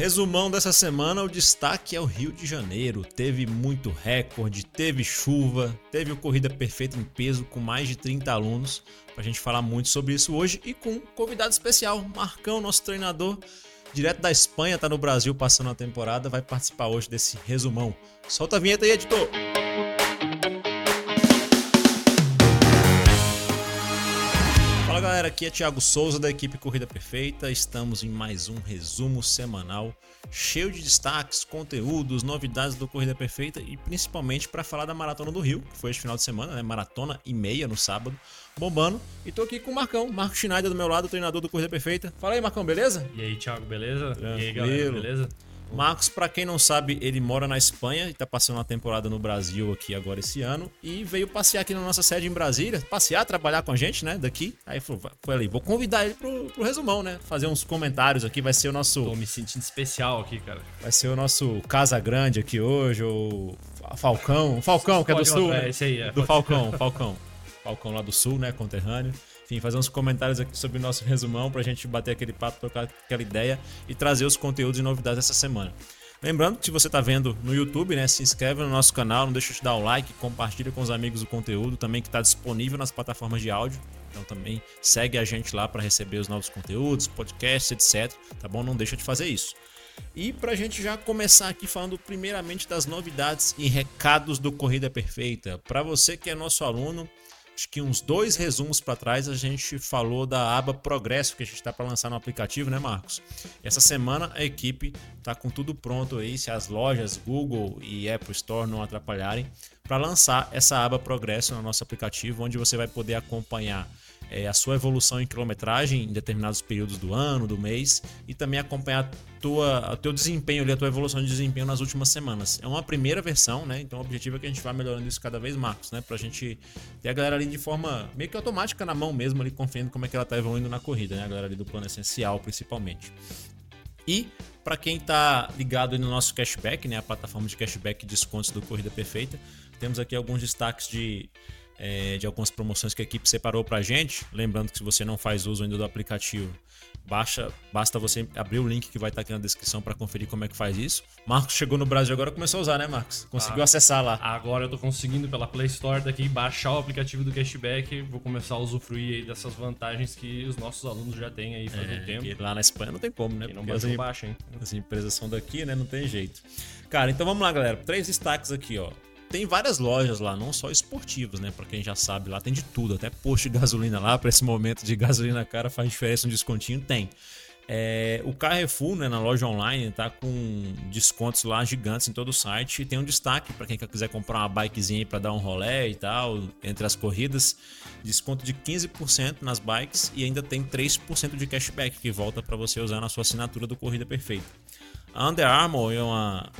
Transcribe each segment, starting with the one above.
Resumão dessa semana, o destaque é o Rio de Janeiro. Teve muito recorde, teve chuva, teve o Corrida Perfeita em peso com mais de 30 alunos. Pra gente falar muito sobre isso hoje e com um convidado especial, Marcão, nosso treinador, direto da Espanha, tá no Brasil passando a temporada, vai participar hoje desse resumão. Solta a vinheta aí, editor! Galera, aqui é Thiago Souza da equipe Corrida Perfeita. Estamos em mais um resumo semanal cheio de destaques, conteúdos, novidades do Corrida Perfeita e principalmente para falar da Maratona do Rio, que foi este final de semana, né? Maratona e meia no sábado, bombando. E tô aqui com o Marcão, Marco Schneider do meu lado, treinador do Corrida Perfeita. Fala aí, Marcão, beleza? E aí, Thiago, beleza? Tranquilo. E aí, galera, beleza? Marcos, para quem não sabe, ele mora na Espanha e tá passando uma temporada no Brasil aqui agora esse ano e veio passear aqui na nossa sede em Brasília, passear, trabalhar com a gente, né, daqui. Aí foi, foi ali, vou convidar ele pro, pro resumão, né, fazer uns comentários aqui, vai ser o nosso... Tô me sentindo especial aqui, cara. Vai ser o nosso Casa Grande aqui hoje, o Falcão, Falcão que é do Sul, é, né? esse aí, é. do Falcão, Falcão. Falcão lá do Sul, né, conterrâneo. Enfim, fazer uns comentários aqui sobre o nosso resumão pra gente bater aquele papo, trocar aquela ideia e trazer os conteúdos e novidades dessa semana. Lembrando que se você está vendo no YouTube, né, se inscreve no nosso canal, não deixa de dar o like, compartilha com os amigos o conteúdo, também que está disponível nas plataformas de áudio. Então também segue a gente lá para receber os novos conteúdos, podcasts, etc. Tá bom? Não deixa de fazer isso. E para a gente já começar aqui falando primeiramente das novidades e recados do Corrida Perfeita. Para você que é nosso aluno, acho que uns dois resumos para trás a gente falou da aba Progresso que a gente está para lançar no aplicativo, né, Marcos? Essa semana a equipe tá com tudo pronto aí, se as lojas Google e Apple Store não atrapalharem, para lançar essa aba Progresso no nosso aplicativo, onde você vai poder acompanhar é, a sua evolução em quilometragem em determinados períodos do ano, do mês, e também acompanhar tua, o teu desempenho ali, a tua evolução de desempenho nas últimas semanas. É uma primeira versão, né? Então o objetivo é que a gente vá melhorando isso cada vez mais, né? Pra gente ter a galera ali de forma meio que automática na mão mesmo, ali confiando como é que ela tá evoluindo na corrida, né? A galera ali do plano essencial, principalmente. E para quem está ligado no nosso cashback, né, a plataforma de cashback e descontos do Corrida Perfeita, temos aqui alguns destaques de é, de algumas promoções que a equipe separou para a gente. Lembrando que se você não faz uso ainda do aplicativo, baixa, basta você abrir o link que vai estar aqui na descrição para conferir como é que faz isso. Marcos chegou no Brasil agora começou a usar, né, Marcos? Conseguiu Ah, acessar lá. Agora eu tô conseguindo pela Play Store daqui baixar o aplicativo do Cashback. Vou começar a usufruir aí dessas vantagens que os nossos alunos já têm aí faz um tempo. Lá na Espanha não tem como, né? Quem não Porque baixou, as, baixa, hein? as empresas são daqui, né? Não tem jeito. Cara, então vamos lá, galera. Três destaques aqui, ó. Tem várias lojas lá, não só esportivas, né? Pra quem já sabe, lá tem de tudo, até posto de gasolina lá, pra esse momento de gasolina cara faz diferença um descontinho, tem. É, o Carrefour, né, na loja online, tá com descontos lá gigantes em todo o site. E tem um destaque para quem quiser comprar uma bikezinha para dar um rolé e tal, entre as corridas. Desconto de 15% nas bikes e ainda tem 3% de cashback que volta para você usar na sua assinatura do Corrida Perfeita. A Under Armour é uma,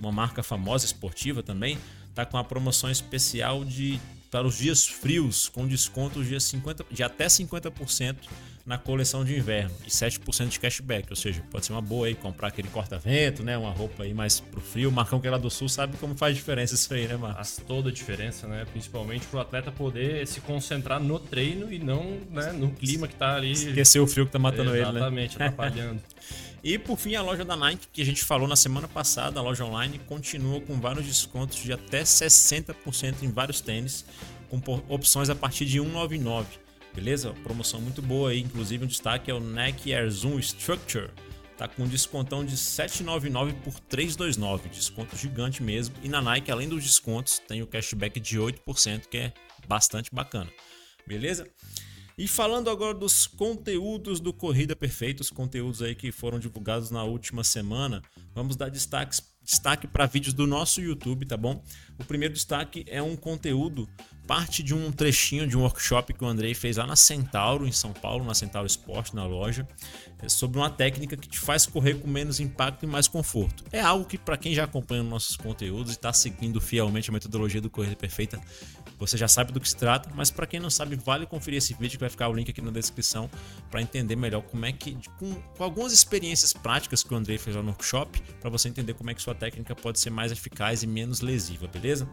uma marca famosa esportiva também, tá com uma promoção especial de para os dias frios, com desconto de, 50, de até 50% na coleção de inverno e 7% de cashback, ou seja, pode ser uma boa aí comprar aquele corta-vento, né, uma roupa aí mais pro frio. O Marcão que é lá do sul sabe como faz diferença isso aí, né, Marcos? Faz toda a diferença, né? Principalmente pro atleta poder se concentrar no treino e não né, no clima que tá ali. Esquecer o frio que tá matando ele, né? Exatamente, atrapalhando. E por fim, a loja da Nike, que a gente falou na semana passada, a loja online continua com vários descontos de até 60% em vários tênis, com opções a partir de 199. Beleza? Promoção muito boa aí, inclusive um destaque é o Nike Air Zoom Structure. Tá com um descontão de 799 por 329, desconto gigante mesmo. E na Nike, além dos descontos, tem o cashback de 8%, que é bastante bacana. Beleza? E falando agora dos conteúdos do Corrida Perfeita, os conteúdos aí que foram divulgados na última semana, vamos dar destaques, destaque para vídeos do nosso YouTube, tá bom? O primeiro destaque é um conteúdo, parte de um trechinho de um workshop que o Andrei fez lá na Centauro, em São Paulo, na Centauro Esporte, na loja, é sobre uma técnica que te faz correr com menos impacto e mais conforto. É algo que, para quem já acompanha nossos conteúdos e está seguindo fielmente a metodologia do Corrida Perfeita, você já sabe do que se trata, mas para quem não sabe, vale conferir esse vídeo que vai ficar o link aqui na descrição para entender melhor como é que, com, com algumas experiências práticas que o Andrei fez lá no workshop, para você entender como é que sua técnica pode ser mais eficaz e menos lesiva, beleza?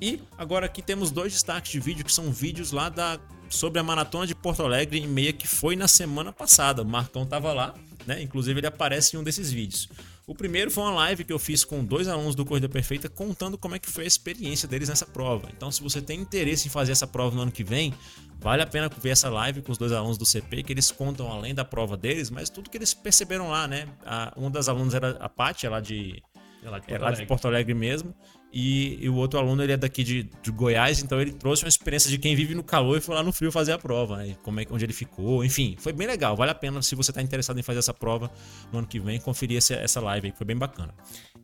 E agora aqui temos dois destaques de vídeo que são vídeos lá da sobre a maratona de Porto Alegre em meia que foi na semana passada. O Marcão tava lá, né? Inclusive ele aparece em um desses vídeos. O primeiro foi uma live que eu fiz com dois alunos do Corrida Perfeita contando como é que foi a experiência deles nessa prova. Então, se você tem interesse em fazer essa prova no ano que vem, vale a pena ver essa live com os dois alunos do CP, que eles contam além da prova deles, mas tudo que eles perceberam lá, né? A, uma das alunas era a Paty, lá de é lá de Porto, é lá de Porto Alegre mesmo. E, e, o outro aluno ele é daqui de, de, Goiás, então ele trouxe uma experiência de quem vive no calor e foi lá no frio fazer a prova, né? Como é, onde ele ficou, enfim, foi bem legal. Vale a pena se você está interessado em fazer essa prova no ano que vem, conferir essa, essa live aí, que foi bem bacana.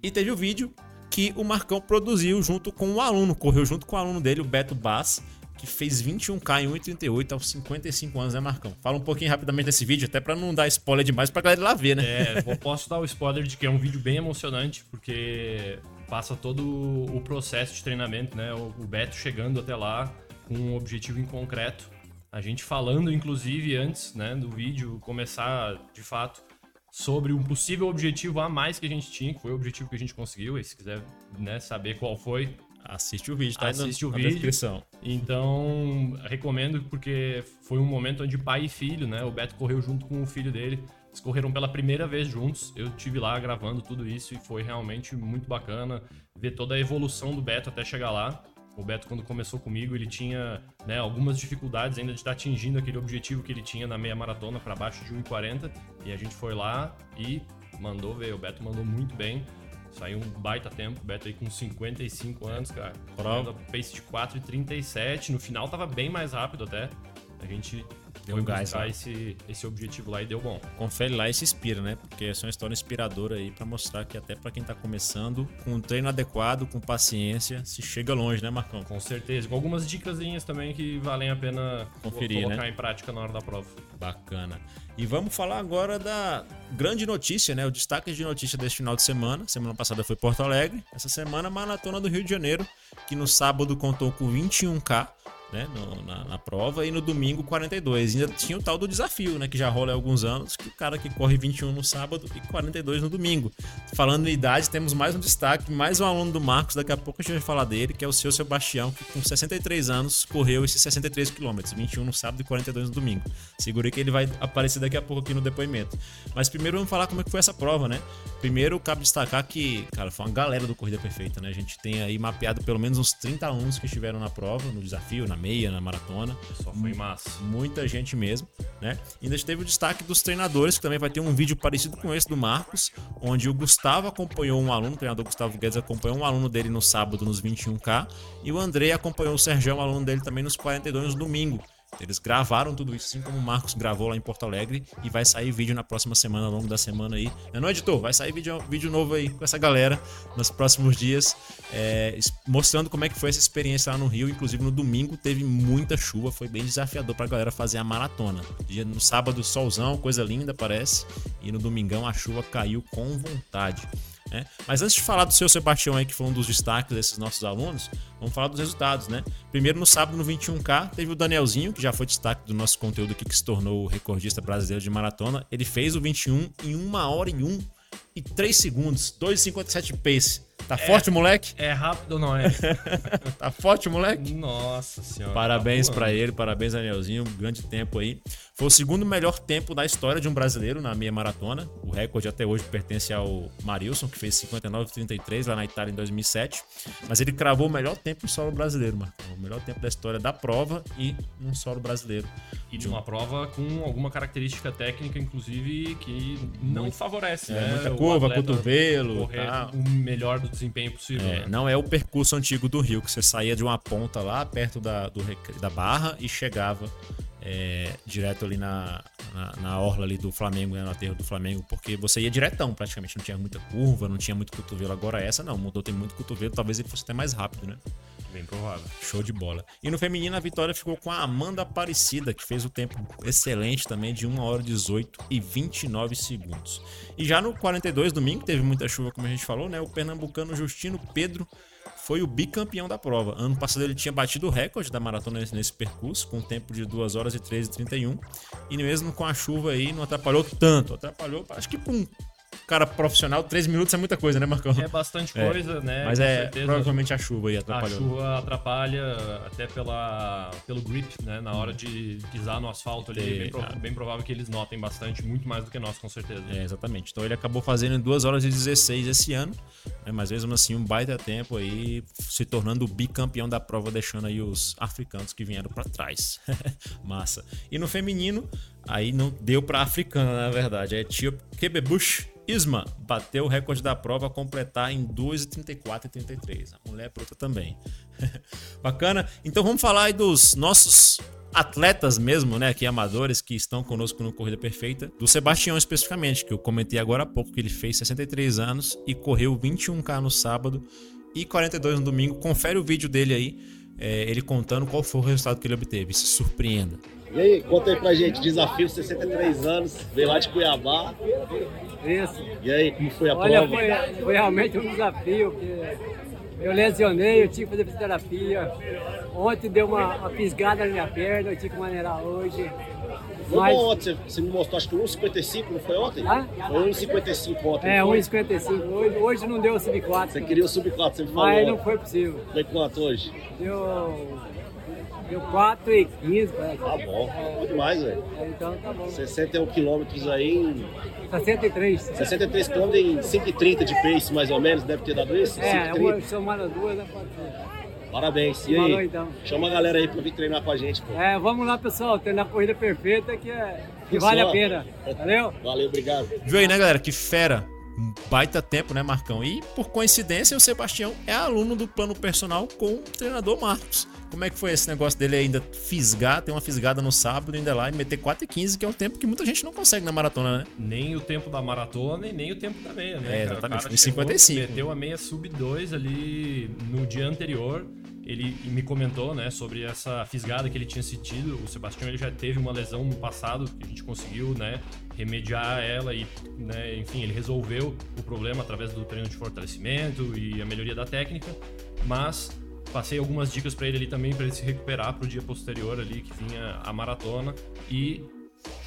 E teve o vídeo que o Marcão produziu junto com o aluno, correu junto com o aluno dele, o Beto Bass, que fez 21k em 1,38 aos 55 anos, né, Marcão? Fala um pouquinho rapidamente desse vídeo, até para não dar spoiler demais pra galera lá ver, né? É, posso dar o spoiler de que é um vídeo bem emocionante, porque passa todo o processo de treinamento, né? O Beto chegando até lá com um objetivo em concreto. A gente falando, inclusive, antes né, do vídeo começar de fato sobre um possível objetivo a mais que a gente tinha, que foi o objetivo que a gente conseguiu. E se quiser né, saber qual foi, assiste o vídeo, tá? Assiste o vídeo. Descrição. Então, recomendo porque foi um momento onde pai e filho, né? O Beto correu junto com o filho dele eles correram pela primeira vez juntos. Eu tive lá gravando tudo isso e foi realmente muito bacana ver toda a evolução do Beto até chegar lá. O Beto, quando começou comigo, ele tinha né, algumas dificuldades ainda de estar atingindo aquele objetivo que ele tinha na meia maratona para baixo de 1,40. E a gente foi lá e mandou ver. O Beto mandou muito bem. Saiu um baita tempo. Beto aí com 55 anos, cara. Prova. Pace de 4,37. No final tava bem mais rápido até. A gente deu um gás lá. Esse, esse objetivo lá e deu bom. Confere lá e se inspira, né? Porque essa é uma história inspiradora aí para mostrar que até para quem tá começando, com um treino adequado, com paciência, se chega longe, né, Marcão? Com certeza. Com algumas dicas também que valem a pena Conferir, colocar né? em prática na hora da prova. Bacana. E vamos falar agora da grande notícia, né? O destaque de notícia deste final de semana. Semana passada foi Porto Alegre. Essa semana, Maratona do Rio de Janeiro, que no sábado contou com 21K né, no, na, na, prova, e no domingo 42. E ainda tinha o tal do desafio, né, que já rola há alguns anos, que o cara que corre 21 no sábado e 42 no domingo. Falando em idade, temos mais um destaque, mais um aluno do Marcos, daqui a pouco a gente vai falar dele, que é o seu Sebastião, que com 63 anos correu esses 63 quilômetros, 21 no sábado e 42 no domingo. Segurei que ele vai aparecer daqui a pouco aqui no depoimento. Mas primeiro vamos falar como é que foi essa prova, né? Primeiro, cabe destacar que, cara, foi uma galera do Corrida Perfeita, né? A gente tem aí mapeado pelo menos uns 30 alunos que estiveram na prova, no desafio, na meia, na maratona. Só foi massa. Muita gente mesmo, né? E ainda teve o destaque dos treinadores, que também vai ter um vídeo parecido com esse do Marcos, onde o Gustavo acompanhou um aluno, o treinador Gustavo Guedes acompanhou um aluno dele no sábado nos 21K, e o André acompanhou o Sérgio, um aluno dele também nos 42 no domingo. Eles gravaram tudo isso, assim como o Marcos gravou lá em Porto Alegre. E vai sair vídeo na próxima semana, ao longo da semana aí. Não, não editor, vai sair vídeo, vídeo novo aí com essa galera nos próximos dias, é, mostrando como é que foi essa experiência lá no Rio. Inclusive no domingo teve muita chuva, foi bem desafiador pra galera fazer a maratona. No sábado, solzão, coisa linda, parece. E no domingão a chuva caiu com vontade. Né? Mas antes de falar do seu Sebastião aí, que foi um dos destaques desses nossos alunos, vamos falar dos resultados, né? Primeiro, no sábado, no 21K, teve o Danielzinho, que já foi destaque do nosso conteúdo aqui, que se tornou o recordista brasileiro de maratona. Ele fez o 21 em 1 hora e 1 e 3 segundos, 2,57 pace. Tá é, forte, moleque? É rápido ou não é? tá forte, moleque? Nossa senhora. Parabéns tá para ele, parabéns, Danielzinho. grande tempo aí. Foi o segundo melhor tempo da história de um brasileiro na meia maratona. O recorde até hoje pertence ao Marilson, que fez 59,33 lá na Itália em 2007. Mas ele cravou o melhor tempo em solo brasileiro, mano. O melhor tempo da história da prova e num solo brasileiro. E de uma prova com alguma característica técnica, inclusive, que não favorece, é, né? Muita curva, cotovelo. Correr o melhor do desempenho possível. É, né? Não é o percurso antigo do Rio, que você saía de uma ponta lá perto da, do, da barra e chegava é, direto ali na, na, na, orla ali do Flamengo, né, no aterro do Flamengo, porque você ia diretão praticamente, não tinha muita curva, não tinha muito cotovelo. Agora essa não, mudou, tem muito cotovelo, talvez ele fosse até mais rápido, né? Bem provável. Show de bola. E no feminino a vitória ficou com a Amanda Aparecida, que fez o tempo excelente também de 1 hora 18 e 29 segundos. E já no 42 domingo teve muita chuva, como a gente falou, né? O pernambucano Justino Pedro foi o bicampeão da prova. Ano passado ele tinha batido o recorde da maratona nesse percurso, com um tempo de 2 horas e 13 e 31. E mesmo com a chuva aí, não atrapalhou tanto. Atrapalhou, acho que um cara profissional, três minutos é muita coisa, né, Marcão? É bastante coisa, né? Mas Com é certeza. provavelmente a chuva aí A atrapalhou. chuva atrapalha até pela, pelo grip, né? Na hora de pisar no asfalto ali. É, bem, pro- cara. bem provável que eles notem bastante, muito mais do que nós, com certeza. É, exatamente. Então ele acabou fazendo em 2 horas e 16 esse ano, né? mas mesmo assim um baita tempo aí, se tornando o bicampeão da prova, deixando aí os africanos que vieram pra trás. Massa. E no feminino, aí não deu pra africana, na verdade. A etíope Kebebush Isma bateu o recorde da prova a completar em 2,34 e 33. A mulher é bruta também. Bacana. Então vamos falar aí dos nossos atletas mesmo, né, aqui amadores que estão conosco no Corrida Perfeita, do Sebastião especificamente, que eu comentei agora há pouco que ele fez 63 anos e correu 21k no sábado e 42 no domingo. Confere o vídeo dele aí, é, ele contando qual foi o resultado que ele obteve. Se surpreenda. E aí, conta aí pra gente, desafio 63 anos, veio lá de Cuiabá. Isso. E aí, como foi a Olha, prova? foi, foi realmente um desafio, porque eu lesionei, eu tive que fazer fisioterapia. Ontem deu uma, uma fisgada na minha perna, eu tive que maneirar hoje. Foi Mas, bom ontem, você, me mostrou, acho que 1,55, não foi ontem? Hã? Foi 1,55 ontem. é, não foi? 1,55. Hoje, hoje não deu sub 4. Você queria o sub 4, você me falou. Mas não foi possível. Foi quanto hoje? Deu, deu 4 e 15, parece. Tá bom, bom demais, velho. É, Então tá bom. 61 quilômetros aí, em- 63. 63 quilômetros em 5,30 de pace, mais ou menos, deve ter dado isso? É, 5,30. uma somada duas, né. Parabéns. E Falou, aí, então. chama a galera aí pra vir treinar com a gente, pô. É, vamos lá, pessoal, treinar a corrida perfeita que, é, que vale a pena. Valeu? Valeu, obrigado. Viu aí, né, galera? Que fera. Um baita tempo, né, Marcão? E, por coincidência, o Sebastião é aluno do plano personal com o treinador Marcos. Como é que foi esse negócio dele ainda fisgar, ter uma fisgada no sábado, ainda lá e meter 4,15, que é um tempo que muita gente não consegue na maratona, né? Nem o tempo da maratona e nem o tempo da meia, né? É, exatamente, cara foi chegou, 55. Meteu a meia sub 2 ali no dia anterior. Ele me comentou, né, sobre essa fisgada que ele tinha sentido. O Sebastião ele já teve uma lesão no passado que a gente conseguiu, né, remediar ela e, né, enfim, ele resolveu o problema através do treino de fortalecimento e a melhoria da técnica. Mas passei algumas dicas para ele ali também para ele se recuperar para o dia posterior ali que vinha a maratona e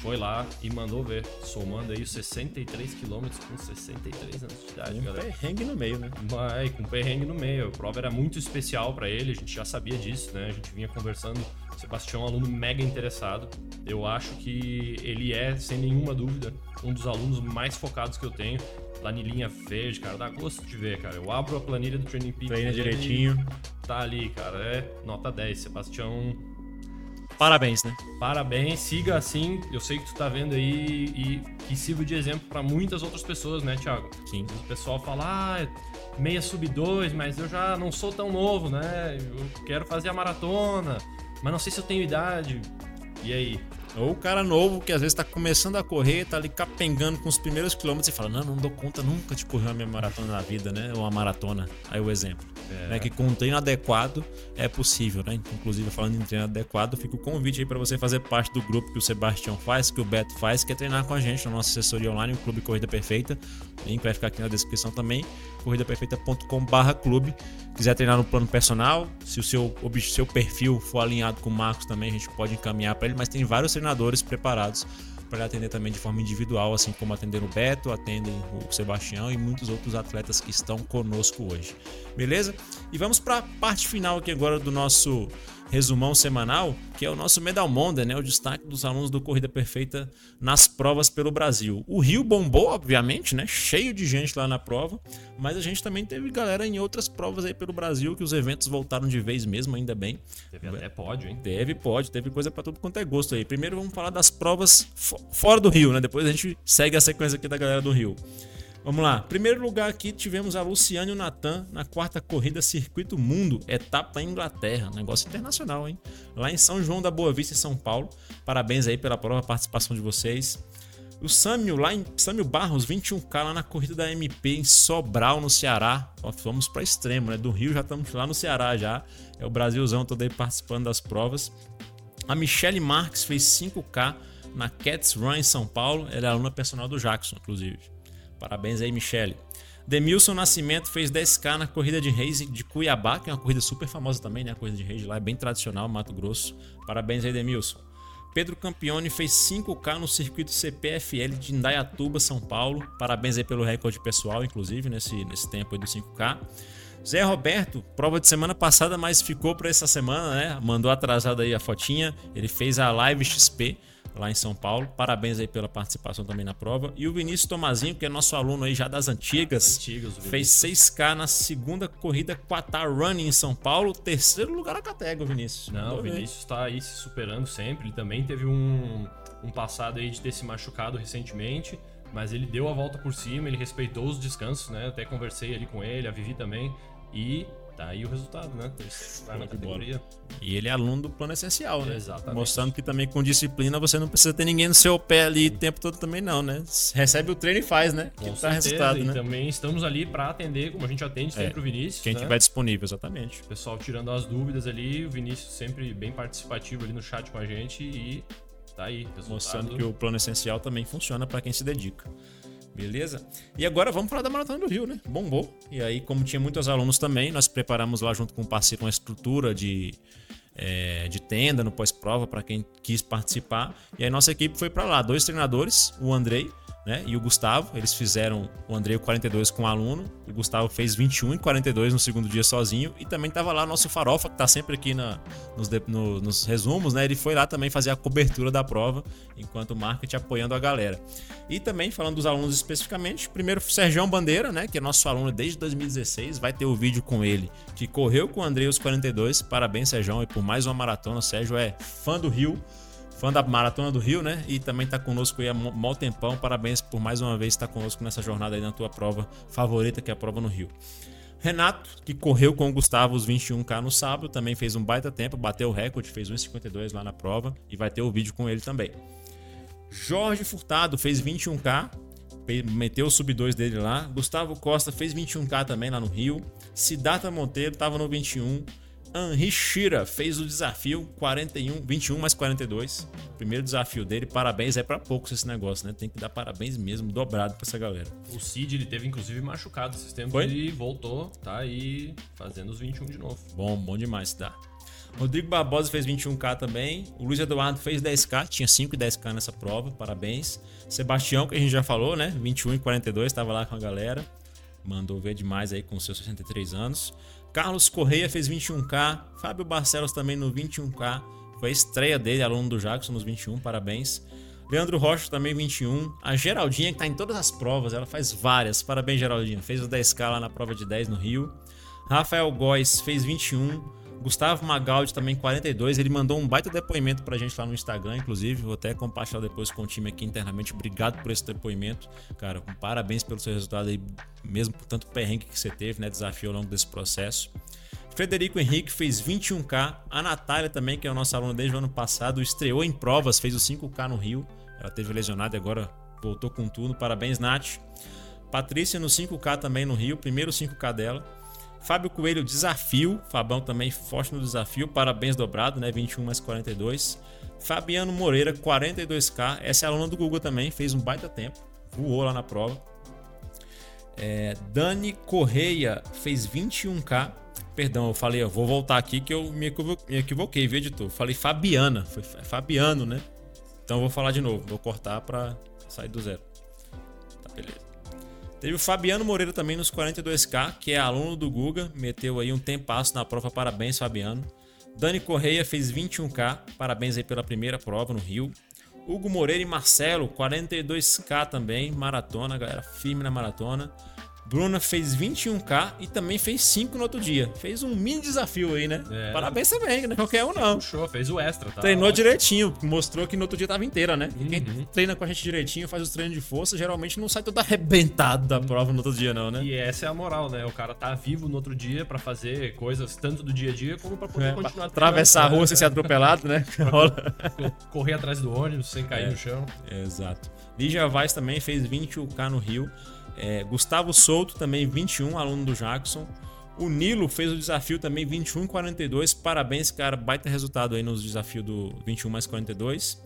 foi lá e mandou ver, somando aí os 63 quilômetros com 63 anos de idade, Um galera. perrengue no meio, né? Mas com perrengue no meio. A prova era muito especial pra ele, a gente já sabia disso, né? A gente vinha conversando. O Sebastião é um aluno mega interessado. Eu acho que ele é, sem nenhuma dúvida, um dos alunos mais focados que eu tenho. Planilhinha verde, cara, dá gosto de ver, cara. Eu abro a planilha do Training Peaks. Treina dele, direitinho. Tá ali, cara. É nota 10. Sebastião Parabéns, né? Parabéns, siga assim. Eu sei que tu tá vendo aí e que sirva de exemplo pra muitas outras pessoas, né, Thiago? Sim. O pessoal fala, ah, meia sub 2, mas eu já não sou tão novo, né? Eu quero fazer a maratona, mas não sei se eu tenho idade. E aí? Ou o cara novo que às vezes tá começando a correr, tá ali capengando com os primeiros quilômetros e fala: Não, não dou conta nunca de correr uma minha maratona na vida, né? Ou uma maratona. Aí o exemplo. Né? Que com um treino adequado é possível, né? Inclusive, falando em treino adequado, fica o convite aí para você fazer parte do grupo que o Sebastião faz, que o Beto faz, que é treinar com a gente na nossa assessoria online, o Clube Corrida Perfeita. O link vai ficar aqui na descrição também, corridaperfeita.com.br clube. Quiser treinar no plano personal, se o seu, seu perfil for alinhado com o Marcos também, a gente pode encaminhar para ele, mas tem vários treinadores preparados para atender também de forma individual, assim como atender o Beto, atendem o Sebastião e muitos outros atletas que estão conosco hoje. Beleza? E vamos para a parte final aqui agora do nosso resumão semanal, que é o nosso Medal Monday, né? O destaque dos alunos do Corrida Perfeita nas provas pelo Brasil. O Rio bombou, obviamente, né? Cheio de gente lá na prova, mas a gente também teve galera em outras provas aí pelo Brasil que os eventos voltaram de vez mesmo, ainda bem. Teve até pódio, hein? Teve, pode, teve coisa pra tudo quanto é gosto aí. Primeiro vamos falar das provas fo- fora do Rio, né? Depois a gente segue a sequência aqui da galera do Rio. Vamos lá. Primeiro lugar aqui tivemos a Luciane e o Natan na quarta corrida Circuito Mundo, etapa Inglaterra. Negócio internacional, hein? Lá em São João da Boa Vista, em São Paulo. Parabéns aí pela prova, participação de vocês. O Sâmio, lá em Sâmio Barros, 21K lá na corrida da MP em Sobral, no Ceará. Ó, Vamos para extremo, né? Do Rio já estamos lá no Ceará já. É o Brasilzão todo aí participando das provas. A Michelle Marques fez 5K na Cats Run em São Paulo. Ela é aluna personal do Jackson, inclusive. Parabéns aí, Michelle. Demilson Nascimento fez 10K na corrida de reis de Cuiabá, que é uma corrida super famosa também, né? A corrida de reis de lá é bem tradicional, Mato Grosso. Parabéns aí, Demilson. Pedro Campione fez 5K no circuito CPFL de Indaiatuba, São Paulo. Parabéns aí pelo recorde pessoal, inclusive, nesse, nesse tempo aí do 5K. Zé Roberto, prova de semana passada, mas ficou para essa semana, né? Mandou atrasado aí a fotinha. Ele fez a Live XP lá em São Paulo. Parabéns aí pela participação também na prova. E o Vinícius Tomazinho, que é nosso aluno aí já das antigas, Antigas, o fez 6K na segunda corrida Quatar Running em São Paulo. Terceiro lugar na categoria, Vinícius. Não, Mandou o. Vinícius tá aí se superando sempre. Ele também teve um, um passado aí de ter se machucado recentemente. Mas ele deu a volta por cima, ele respeitou os descansos, né? Até conversei ali com ele, a Vivi também. E tá aí o resultado, né? Lugar na bola. categoria. E ele é aluno do plano essencial, né? Exatamente. Mostrando que também com disciplina você não precisa ter ninguém no seu pé ali o tempo todo também, não, né? Recebe o treino e faz, né? Com que dá certeza, resultado, e né? também estamos ali para atender, como a gente atende sempre o Vinícius. Quem né? tiver disponível, exatamente. O pessoal tirando as dúvidas ali, o Vinícius sempre bem participativo ali no chat com a gente e tá aí. Resultado. Mostrando que o plano essencial também funciona para quem se dedica. Beleza? E agora vamos falar da Maratona do Rio, né? Bombou. E aí, como tinha muitos alunos também, nós preparamos lá junto com o parceiro uma estrutura de, é, de tenda no pós-prova para quem quis participar. E aí nossa equipe foi para lá. Dois treinadores, o Andrei né, e o Gustavo. Eles fizeram o Andrei o 42 com o aluno. O Gustavo fez 21 e 42 no segundo dia sozinho. E também tava lá nosso Farofa, que tá sempre aqui na, nos, no- nos resumos, né? Ele foi lá também fazer a cobertura da prova, enquanto o marketing apoiando a galera. E também, falando dos alunos especificamente, primeiro o Sergião Bandeira, né? Que é nosso aluno desde 2016. Vai ter o vídeo com ele, que correu com o Andrei os 42. Parabéns, Sergião, e por mais uma maratona. O Sérgio é fã do Rio fã da Maratona do Rio, né? E também tá conosco aí há mó tempão. Parabéns por mais uma vez estar conosco nessa jornada aí na tua prova favorita, que é a prova no Rio. Renato, que correu com o Gustavo os 21K no sábado, também fez um baita tempo, bateu o recorde, fez 1,52 lá na prova e vai ter o vídeo com ele também. Jorge Furtado fez 21K, pe- meteu o sub 2 dele lá. Gustavo Costa fez 21K também lá no Rio. Siddhartha Monteiro tava no 21. Henri Shira fez o desafio 41, 21 mais 42. Primeiro desafio dele. Parabéns, é pra poucos esse negócio, né? Tem que dar parabéns mesmo, dobrado pra essa galera. O Cid, ele teve inclusive machucado esses tempos Foi? e voltou, tá aí fazendo os 21 de novo. Bom, bom demais, dá. Rodrigo Barbosa fez 21K também. O Luiz Eduardo fez 10K, tinha 5 e 10K nessa prova, parabéns. Sebastião, que a gente já falou, né? 21 e 42, estava lá com a galera. Mandou ver demais aí com seus 63 anos. Carlos Correia fez 21K. Fábio Barcelos também no 21K. Foi a estreia dele, aluno do Jackson nos 21, parabéns. Leandro Rocha também 21. A Geraldinha, que tá em todas as provas, ela faz várias. Parabéns, Geraldinha. Fez o 10K lá na prova de 10 no Rio. Rafael Góes fez 21. Gustavo Magaldi também 42. Ele mandou um baita depoimento pra gente lá no Instagram, inclusive. Vou até compartilhar depois com o time aqui internamente. Obrigado por esse depoimento. Cara, parabéns pelo seu resultado aí, mesmo por tanto perrengue que você teve, né? Desafio ao longo desse processo. Frederico Henrique fez 21K. A Natália também, que é o nosso aluno desde o ano passado, estreou em provas, fez o 5K no Rio. Ela teve lesionada e agora voltou com tudo. Parabéns, Nath. Patrícia no 5K também no Rio, primeiro 5K dela. Fábio Coelho, desafio. Fabão também forte no desafio. Parabéns dobrado, né? 21 mais 42. Fabiano Moreira, 42K. Essa é aluna do Google também, fez um baita tempo. Voou lá na prova. É, Dani Correia fez 21K. Perdão, eu falei, eu vou voltar aqui que eu me equivo- me equivoquei, viu, editor? Falei Fabiana, foi Fa- Fabiano, né? Então eu vou falar de novo, vou cortar pra sair do zero. Tá, beleza. Teve o Fabiano Moreira também nos 42K, que é aluno do Guga, meteu aí um tempasso na prova, parabéns Fabiano. Dani Correia fez 21K, parabéns aí pela primeira prova no Rio. Hugo Moreira e Marcelo, 42K também, maratona, galera, firme na maratona. Bruna fez 21K e também fez 5 no outro dia. Fez um mini desafio aí, né? É. Parabéns também, não é qualquer um não. Puxou, fez o extra, tá? Treinou Ótimo. direitinho, mostrou que no outro dia tava inteira, né? E Quem Uhum. treina com a gente direitinho, faz os treinos de força, geralmente não sai todo arrebentado da prova no outro dia, não, né? E essa é a moral, né? O cara tá vivo no outro dia pra fazer coisas tanto do dia a dia como pra poder É, continuar atravessar a treinando, rua né? sem ser atropelado, né? Correr atrás do ônibus sem cair É. no chão. Exato. Lígia Vaz também fez 21K no Rio. É, Gustavo Souto também 21, aluno do Jackson. O Nilo fez o desafio também 21 42. Parabéns, cara. Baita resultado aí nos desafios do 21 mais 42.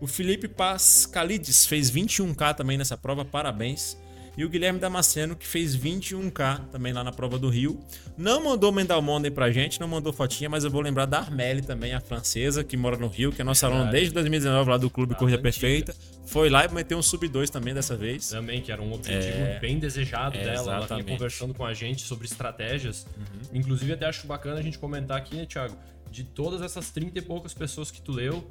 O Felipe Pascalides fez 21K também nessa prova. Parabéns. E o Guilherme Damasceno, que fez 21K também lá na prova do Rio. Não mandou Mendal Monday pra gente, não mandou fotinha, mas eu vou lembrar da Armelle também, a francesa, que mora no Rio, que é nossa aluna desde 2019 lá do Clube Ah, Corrida. Perfeita. Foi lá e meteu um sub-2 também dessa vez. Também, que era um objetivo É, bem desejado é, dela. Ela vinha exatamente. Uhum. conversando com a gente sobre estratégias. Inclusive, até acho bacana a gente comentar aqui, né, Thiago? De todas essas 30 e poucas pessoas que tu leu,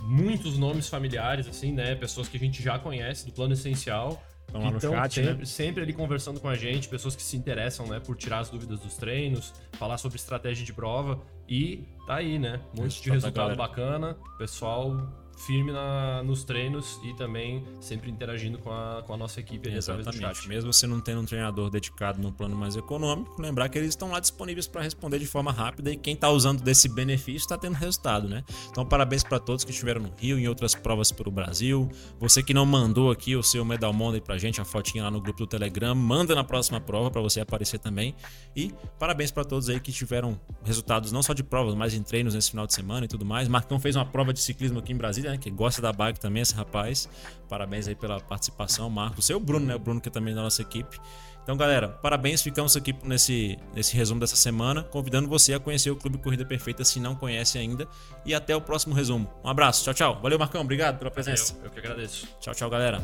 muitos nomes familiares, assim, né? Pessoas que a gente já conhece do plano essencial. Estão lá no Então, chat, né? sempre, sempre ali conversando com a gente, pessoas que se interessam, né, por tirar as dúvidas dos treinos, falar sobre estratégia de prova e tá aí, né? Um monte de Resultado da resultado bacana, pessoal firme na, nos treinos e também sempre interagindo com a, com a nossa equipe ali através do Exatamente. chat. Mesmo você não tendo um treinador dedicado no plano mais econômico, lembrar que eles estão lá disponíveis para responder de forma rápida e quem está usando desse benefício está tendo resultado, né? Então, parabéns para todos que estiveram no Rio e em outras provas pelo Brasil. Você que não mandou aqui o seu Medal Monday pra gente, a fotinha lá no grupo do Telegram, manda na próxima prova para você aparecer também. E parabéns para todos aí que tiveram resultados não só de provas, mas em treinos nesse final de semana e tudo mais. Marcão fez uma prova de ciclismo aqui em Brasília, né? Que gosta da bike também, esse rapaz. Parabéns aí pela participação, Marcos. Seu Bruno, né? O Bruno que é também da nossa equipe. Então, galera, parabéns. Ficamos aqui nesse, nesse resumo dessa semana, convidando você a conhecer o Clube Corrida Perfeita se não conhece ainda. E até o próximo resumo. Um abraço, tchau, tchau. Valeu, Marcão. Obrigado pela presença. Eu, eu que agradeço. Tchau, tchau, galera.